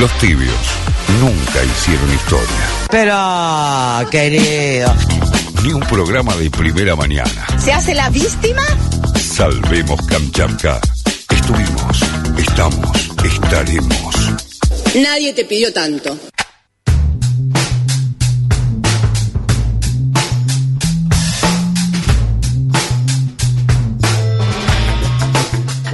Los tibios nunca hicieron historia. Pero, querido. Ni un programa de primera mañana. ¿Se hace la víctima? Salvemos Kamchatka. Estuvimos, estamos, estaremos. Nadie te pidió tanto.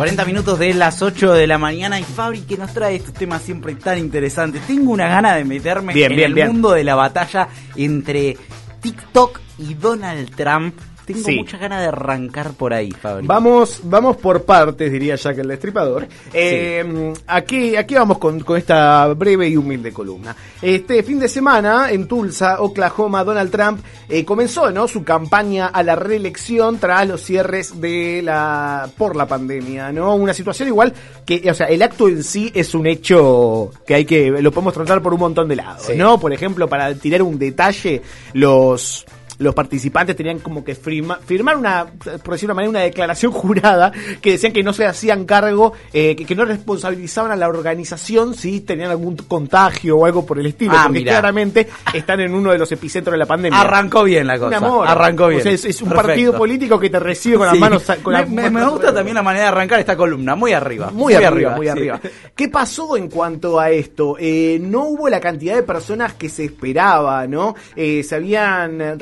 40 minutos de las 8 de la mañana y Fabri que nos trae estos temas siempre tan interesantes. Tengo una gana de meterme Bien, en bien, el bien. mundo de la batalla entre TikTok y Donald Trump. Tengo Sí. muchas ganas de arrancar por ahí, Fabri. Vamos, vamos por partes, diría Jack el Destripador. Eh, aquí, aquí vamos con, con esta breve y humilde columna. Este fin de semana, en Tulsa, Oklahoma, Donald Trump eh, comenzó ¿no? su campaña a la reelección tras los cierres de la por la pandemia, ¿no? Una situación igual que, o sea, el acto en sí es un hecho que hay que, lo podemos tratar por un montón de lados, ¿no? Por ejemplo, para tirar un detalle, los los participantes tenían como que firma- firmar una, por decirlo de una manera, una declaración jurada que decían que no se hacían cargo, eh, que, que no responsabilizaban a la organización si tenían algún contagio o algo por el estilo, Ah, porque mirá. claramente están en uno de los epicentros de la pandemia. Arrancó bien la cosa. Amor. Arrancó bien. O sea, es, es un Perfecto. partido político que te recibe con las manos. Con me, gusta también la manera de arrancar esta columna, muy arriba. muy, arriba, muy sí. arriba. ¿Qué pasó en cuanto a esto? Eh, no hubo la cantidad de personas que se esperaba, ¿no? Eh, se habían eh,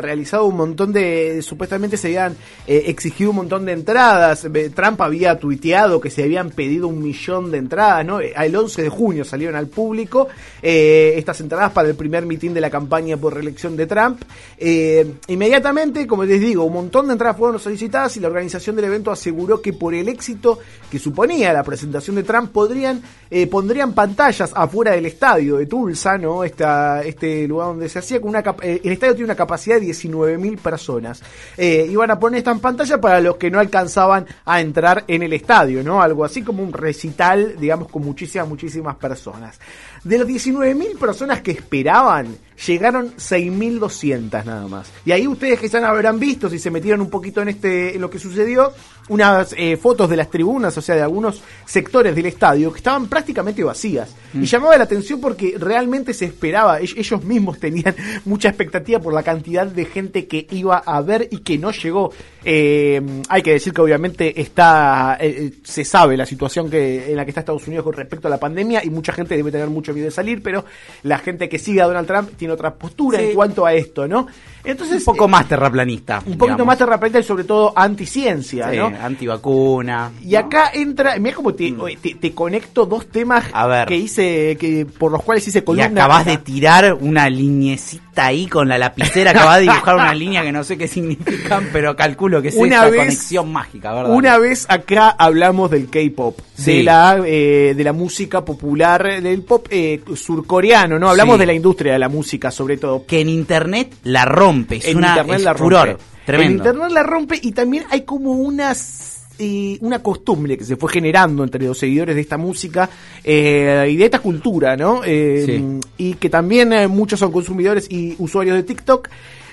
un montón de, supuestamente se habían eh, exigido un montón de entradas. Eh, Trump había tuiteado que se habían pedido un millón de entradas, ¿no? Eh, El 11 de junio salieron al público eh, estas entradas para el primer mitin de la campaña por reelección de Trump. Eh, inmediatamente, como les digo, un montón de entradas fueron solicitadas y la organización del evento aseguró que por el éxito que suponía la presentación de Trump podrían eh, pondrían pantallas afuera del estadio de Tulsa, ¿no? Esta, este lugar donde se hacía con una eh, el estadio tiene una capacidad de 19.000 personas. Eh, iban a poner estas pantallas para los que no alcanzaban a entrar en el estadio, ¿no? Algo así como un recital, digamos, con muchísimas, muchísimas personas. De las 19.000 personas que esperaban, llegaron 6.200 nada más. Y ahí ustedes que ya habrán visto, si se metieron un poquito en este en lo que sucedió, unas eh, fotos de las tribunas, o sea, de algunos sectores del estadio que estaban prácticamente vacías. Y llamaba la atención porque realmente se esperaba, ell- ellos mismos tenían mucha expectativa por la cantidad de gente que iba a ver y que no llegó. Eh, hay que decir que obviamente está, eh, eh, se sabe la situación que en la que está Estados Unidos con respecto a la pandemia y mucha gente debe tener mucho miedo de salir, pero la gente que sigue a Donald Trump tiene otra postura Sí. en cuanto a esto, ¿no? Entonces, Un poco eh, más terraplanista. un poquito más terraplanista y sobre todo anticiencia, Sí, ¿no? antivacuna. Y acá entra, mira cómo te, te, te conecto dos temas Mm. A ver. que hice, que por los cuales hice Y columna. acabas de tirar una lineecita ahí con la lapicera, acabas de dibujar una línea que no sé qué significan, pero calculo que es Una vez- conexión mágica, ¿verdad? Una vez acá hablamos del K-pop, Sí. de la eh, de la música popular, del pop eh, surcoreano, ¿no? Hablamos Sí. de la industria de la música, sobre todo. Que en internet la rompe, es en una internet es la rompe. furor. En Tremendo. internet la rompe y también hay como unas eh, una costumbre que se fue generando entre los seguidores de esta música eh, y de esta cultura, ¿no? Eh, Sí. Y que también muchos son consumidores y usuarios de TikTok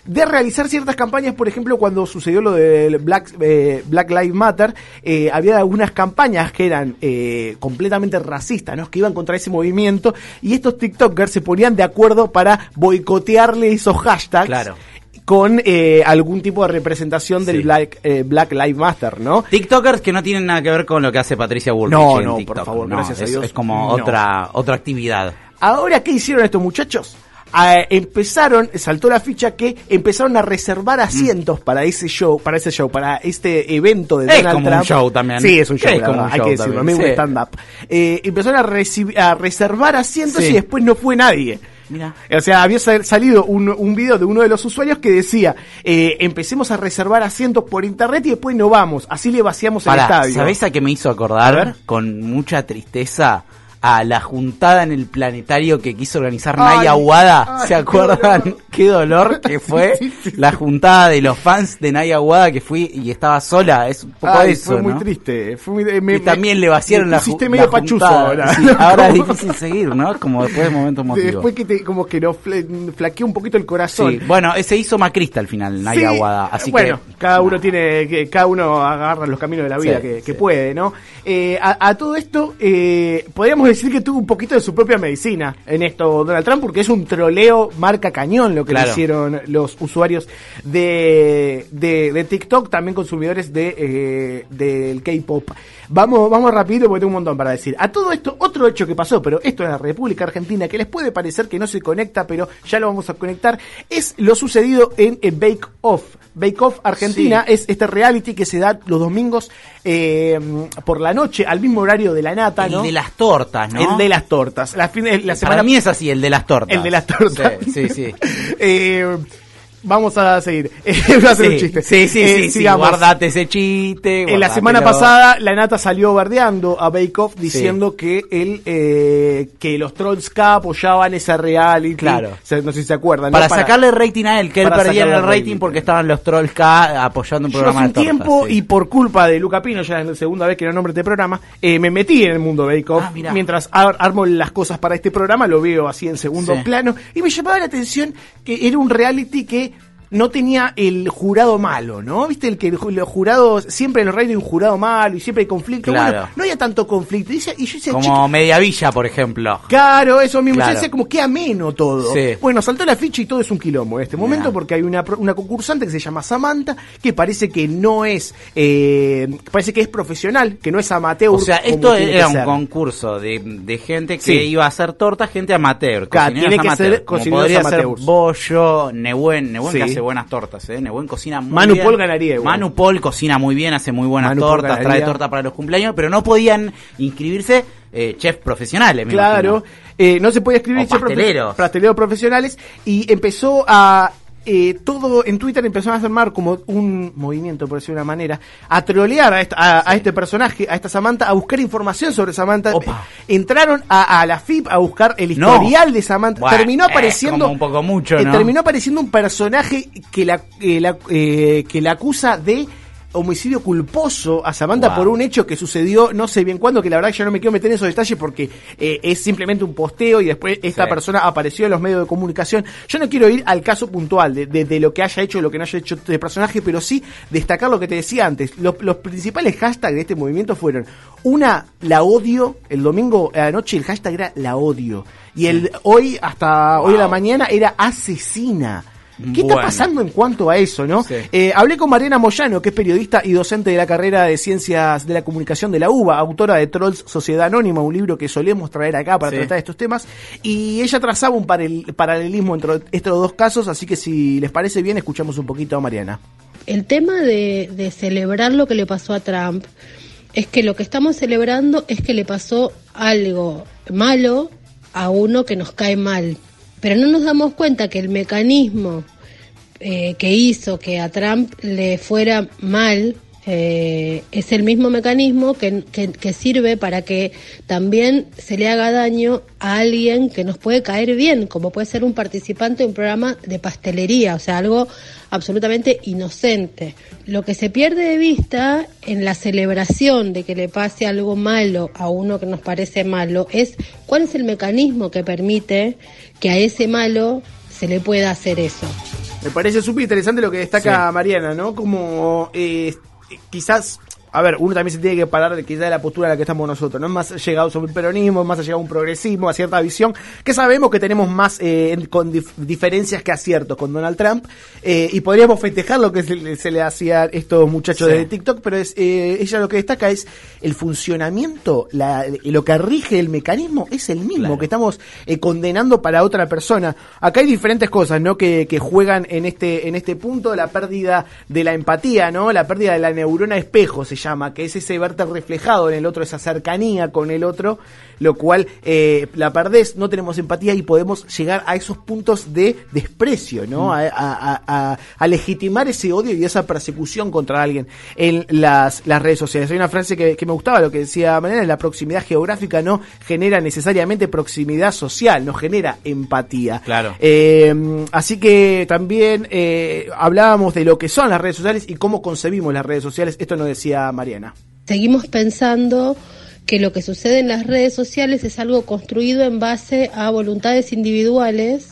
de realizar ciertas campañas, por ejemplo, cuando sucedió lo del Black, eh, Black Lives Matter, eh, había algunas campañas que eran eh, completamente racistas, ¿no? que iban contra ese movimiento, y estos TikTokers se ponían de acuerdo para boicotearle esos hashtags Claro. con eh, algún tipo de representación del Sí. Black, eh, Black Lives Matter, ¿no? TikTokers que no tienen nada que ver con lo que hace Patricia Bullrich No, en no, TikTok. por favor, No, gracias a es, Dios, Es como no. otra otra actividad. Ahora, ¿qué hicieron estos muchachos? Empezaron, saltó la ficha que empezaron a reservar asientos para ese show, para ese show, para este evento de Es Donald como un Trump. show también. Sí, es un show, Es como un hay que decirlo, también, sí. stand-up. Eh, empezaron a, reservar asientos Sí. y después no fue nadie. Mira. O sea, había sal- salido un, un video de uno de los usuarios que decía, eh, empecemos a reservar asientos por internet y después no vamos, así le vaciamos el estadio. ¿sabés a qué me hizo acordar? Con mucha tristeza a la juntada en el planetario que quiso organizar Ay, Naya Aguada. ¿Se acuerdan? Qué dolor, que fue la juntada de los fans de Naya Aguada que fui y estaba sola. Es un poco Ay, eso, fue muy triste. Fue muy- me- y también le vaciaron la, medio la pachuzo ahora. Ahora es difícil seguir, ¿no? Como después de momentos emotivos. Después que te, como que nos flaqueó un poquito el corazón. Sí, bueno, eh, se hizo macrista al final, Naya Aguada. Así bueno, que, cada uno tiene, cada uno agarra los caminos de la vida que, puede, ¿no? Eh, a, a todo esto, eh, podríamos decir que tuvo un poquito de su propia medicina en esto Donald Trump, porque es un troleo marca cañón lo que le hicieron los usuarios de, de, de TikTok, también consumidores de eh, del K-pop. Vamos, vamos rápido porque tengo un montón para decir. A todo esto, otro hecho que pasó, pero esto es la República Argentina, que les puede parecer que no se conecta, pero ya lo vamos a conectar, es lo sucedido en, Bake Off. Bake Off Argentina Sí. es este reality que se da los domingos eh, por la noche, al mismo horario de la nata, el ¿no? de las tortas, ¿no? El de las tortas. La, fin- la semana Para mí es así, el de las tortas. el de las tortas. Sí, sí. sí. Eh, vamos a seguir. Voy a hacer un Sí, chiste. sí, sí, Eh, sí, sí, sigamos. guardate ese chiste. En la semana pasada, la nata salió bardeando a Bake Off diciendo que él, eh, que los Trolls K apoyaban ese reality. Claro. Se- No sé si se acuerdan. Para, ¿no? sacarle rating a él, que él para perdía el rating, rating. porque estaban los Trolls K apoyando un Yo programa hace un de tortas. tiempo sí. y por culpa de Luca Pino, ya es la segunda vez que no nombre este programa, eh, me metí en el mundo Bake Off. Ah. Mientras ar- armo las cosas para este programa, lo veo así en segundo plano. Y me llamaba la atención que era un reality que no tenía el jurado malo, ¿no? Viste el que los jurados, siempre en los radios hay un jurado malo y siempre hay conflicto. Claro. Bueno, no había tanto conflicto. Y, yo decía, Como "Chica, Media Villa, por ejemplo. Claro, eso mismo. Claro. Yo decía como que ameno todo. Sí. Bueno, saltó la ficha y todo es un quilombo en este momento porque hay una, una concursante que se llama Samantha que parece que no es, eh, parece que es profesional, que no es amateur. O sea, esto era un concurso de, de gente que Sí. iba a hacer tortas, gente amateur. Claro, tiene que amateur, ser cocineros podría amateurs. ser Bollo, Nehuen, Nehuen Sí. Hace buenas tortas, ¿eh? Nehuen cocina muy Manu bien. Paul ganaría igual. Manu Paul cocina muy bien, hace muy buenas Manu tortas, trae torta para los cumpleaños, pero no podían inscribirse eh, chefs profesionales, me Claro, eh, no se podía escribir O chef profe- pasteleros. pasteleros profesionales y empezó a eh, todo en Twitter empezó a armar como un movimiento, por decirlo de una manera, a trolear a, esta- a- a este personaje, a esta Samantha, a buscar información sobre Samantha. Opa. Entraron a, a la FIP a buscar el No. historial de Samantha. Bueno, terminó apareciendo un poco mucho, eh, terminó apareciendo un personaje que la, eh, la- que la acusa de homicidio culposo a Samantha Wow. por un hecho que sucedió no sé bien cuándo, que la verdad yo no me quiero meter en esos detalles porque eh, es simplemente un posteo y después esta Sí. persona apareció en los medios de comunicación. Yo no quiero ir al caso puntual de, de- de lo que haya hecho o lo que no haya hecho este personaje, pero sí destacar lo que te decía antes. Los, los principales hashtags de este movimiento fueron una, la odio, el domingo a la noche el hashtag era la odio. Y el hoy, hasta hoy a la mañana, era asesina. ¿Qué está pasando en cuanto a eso, no? Sí. Eh, hablé con Mariana Moyano, que es periodista y docente de la carrera de Ciencias de la Comunicación de la UBA, autora de Trolls Sociedad Anónima, un libro que solemos traer acá para Sí. tratar estos temas. Y ella trazaba un paralelismo entre estos dos casos, así que si les parece bien, escuchamos un poquito a Mariana. El tema de, de celebrar lo que le pasó a Trump es que lo que estamos celebrando es que le pasó algo malo a uno que nos cae mal. Pero no nos damos cuenta que el mecanismo eh, que hizo que a Trump le fuera mal eh, es el mismo mecanismo que, que- que sirve para que también se le haga daño a alguien que nos puede caer bien, como puede ser un participante de un programa de pastelería, o sea, algo absolutamente inocente. Lo que se pierde de vista en la celebración de que le pase algo malo a uno que nos parece malo es cuál es el mecanismo que permite que a ese malo se le pueda hacer eso. Me parece súper interesante lo que destaca Mariana, ¿no? Como eh, quizás, a ver, uno también se tiene que parar de quizás de la postura en la que estamos nosotros, ¿no? Más llegado sobre el peronismo, más llegado a un progresismo, a cierta visión, que sabemos que tenemos más eh, con dif- diferencias que aciertos con Donald Trump, eh, y podríamos festejar lo que se, le- se le hacía a estos muchachos Sí. de TikTok, pero es, eh, ella lo que destaca es el funcionamiento, la, lo que rige el mecanismo es el mismo, Claro. que estamos condenando para otra persona. Acá hay diferentes cosas, ¿no? Que, que juegan en este, en este punto, la pérdida de la empatía, ¿no? La pérdida de la neurona espejo, se llama llama, que es ese verte reflejado en el otro, esa cercanía con el otro, lo cual eh, la perdés, no tenemos empatía y podemos llegar a esos puntos de desprecio, ¿no? A, a- a- a legitimar ese odio y esa persecución contra alguien en las, las redes sociales. Hay una frase que, que me gustaba, lo que decía Manera, la proximidad geográfica no genera necesariamente proximidad social, no genera empatía. Claro. Eh, así que también eh, hablábamos de lo que son las redes sociales y cómo concebimos las redes sociales. Esto nos decía Mariana. Seguimos pensando que lo que sucede en las redes sociales es algo construido en base a voluntades individuales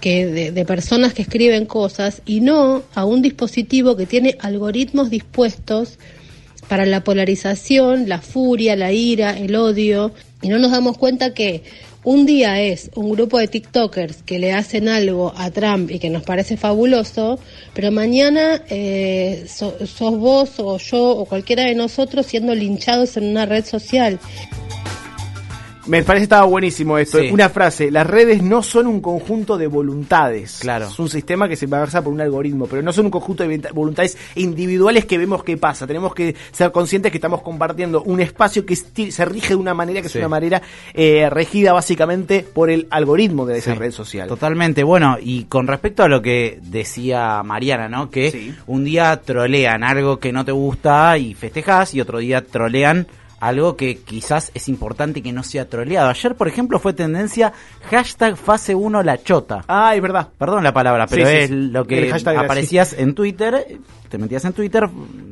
que de, de personas que escriben cosas y no a un dispositivo que tiene algoritmos dispuestos para la polarización, la furia, la ira, el odio, y no nos damos cuenta que un día es un grupo de TikTokers que le hacen algo a Trump y que nos parece fabuloso, pero mañana eh, so- sos vos o yo o cualquiera de nosotros siendo linchados en una red social. Me parece que estaba buenísimo esto. Sí. Una frase, las redes no son un conjunto de voluntades. Claro. Es un sistema que se basa por un algoritmo, pero no son un conjunto de voluntades individuales que vemos qué pasa. Tenemos que ser conscientes que estamos compartiendo un espacio que se rige de una manera que Sí. es una manera eh, regida básicamente por el algoritmo de esa Sí, red social. Totalmente. Bueno, y con respecto a lo que decía Mariana, ¿no? Que Sí. un día trolean algo que no te gusta y festejas y otro día trolean algo que quizás es importante que no sea troleado. Ayer, por ejemplo, fue tendencia hashtag fase 1 la chota. Ah, es verdad. Perdón la palabra, pero Sí, es sí. lo que aparecías en Twitter, te metías en Twitter,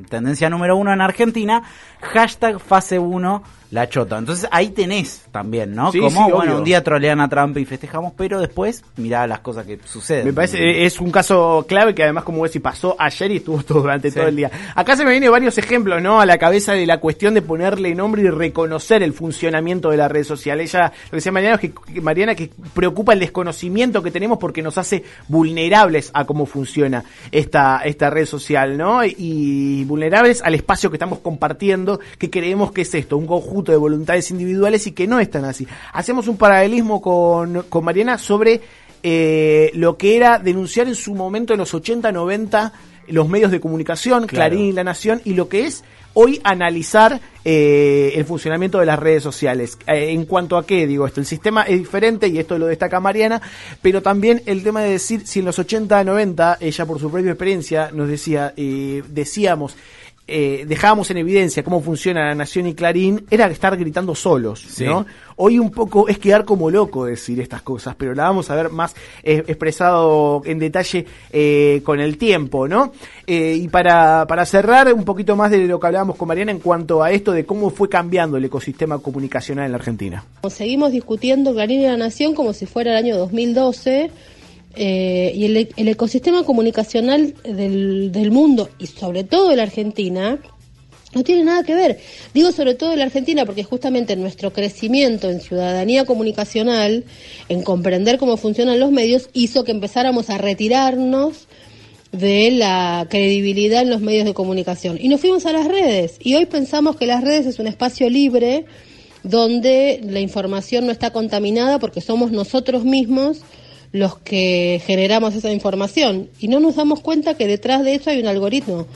tendencia número uno en Argentina, hashtag fase 1 la chota. Entonces ahí tenés también, ¿no? Sí, Como, sí, bueno, obvio. un día trolean a Trump y festejamos, pero después mirá las cosas que suceden. Me parece, eh, es un caso clave que además, como ves, si pasó ayer y estuvo todo durante Sí. todo el día. Acá se me vienen varios ejemplos, ¿no? A la cabeza de la cuestión de ponerle nombre y reconocer el funcionamiento de la red social. Ella, lo que decía Mariana, es que, que Mariana, que preocupa el desconocimiento que tenemos porque nos hace vulnerables a cómo funciona esta, esta red social, ¿no? Y vulnerables al espacio que estamos compartiendo, que creemos que es esto, un conjunto de voluntades individuales y que no están así. Hacemos un paralelismo con, con Mariana sobre eh, lo que era denunciar en su momento en los 80, 90 los medios de comunicación, Claro. Clarín y La Nación, y lo que es hoy analizar eh, el funcionamiento de las redes sociales. Eh, en cuanto a qué, digo esto, el sistema es diferente y esto lo destaca Mariana, pero también el tema de decir si en los 80, 90, ella por su propia experiencia nos decía, eh, decíamos, eh, dejábamos en evidencia cómo funciona La Nación y Clarín, era estar gritando solos, Sí. ¿no? Hoy un poco es quedar como loco decir estas cosas, pero la vamos a ver más eh, expresado en detalle eh, con el tiempo, ¿no? Eh, y para, para cerrar un poquito más de lo que hablábamos con Mariana en cuanto a esto de cómo fue cambiando el ecosistema comunicacional en la Argentina. Seguimos discutiendo Clarín y la Nación como si fuera el año 2012 eh, y el, el ecosistema comunicacional del, del mundo y sobre todo de la Argentina no tiene nada que ver. Digo sobre todo de la Argentina porque justamente nuestro crecimiento en ciudadanía comunicacional, en comprender cómo funcionan los medios, hizo que empezáramos a retirarnos de la credibilidad en los medios de comunicación. Y nos fuimos a las redes. Y hoy pensamos que las redes es un espacio libre donde la información no está contaminada porque somos nosotros mismos los que generamos esa información. Y no nos damos cuenta que detrás de eso hay un algoritmo.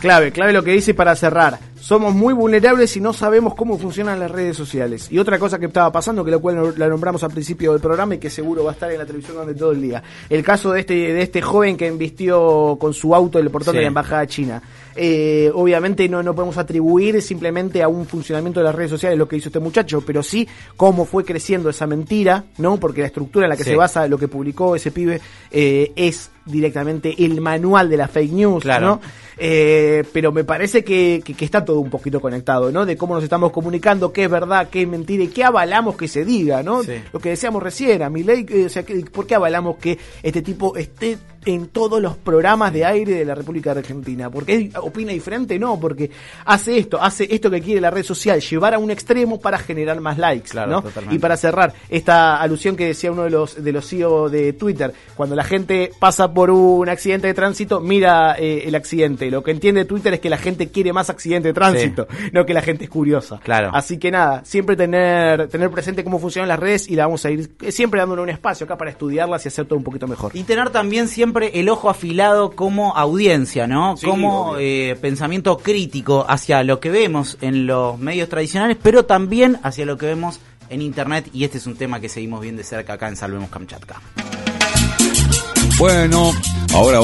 Clave, clave lo que dice para cerrar. Somos muy vulnerables y no sabemos cómo funcionan las redes sociales. Y otra cosa que estaba pasando, que la cual la nombramos al principio del programa y que seguro va a estar en la televisión durante todo el día. El caso de este, de este joven que embistió con su auto el portón Sí. de la embajada china. Eh, obviamente no, no podemos atribuir simplemente a un funcionamiento de las redes sociales lo que hizo este muchacho, pero sí cómo fue creciendo esa mentira, ¿no? Porque la estructura en la que Sí. se basa lo que publicó ese pibe eh, es directamente el manual de la fake news, Claro. ¿no? Eh, pero me parece que, que- que está todo un poquito conectado, ¿no? De cómo nos estamos comunicando, qué es verdad, qué es mentira y qué avalamos que se diga, ¿no? Sí. Lo que decíamos recién, a mi ley, o sea, ¿por qué avalamos que este tipo esté en todos los programas de aire de la República Argentina? ¿Porque opina diferente? No, porque hace esto, hace esto que quiere la red social, llevar a un extremo para generar más likes, Claro, ¿no? totalmente. Y para cerrar, esta alusión que decía uno de los de los CEO de Twitter, cuando la gente pasa por un accidente de tránsito, mira eh, el accidente. Lo que entiende Twitter es que la gente quiere más accidente de tránsito, no que la gente es curiosa. Claro. Así que nada, siempre tener tener presente cómo funcionan las redes y la vamos a ir siempre dándole un espacio acá para estudiarlas y hacer todo un poquito mejor. Y tener también siempre siempre el ojo afilado como audiencia, ¿no? Sí, como eh, pensamiento crítico hacia lo que vemos en los medios tradicionales, pero también hacia lo que vemos en Internet. Y este es un tema que seguimos bien de cerca acá en Salvemos Kamchatka. Bueno, ahora va.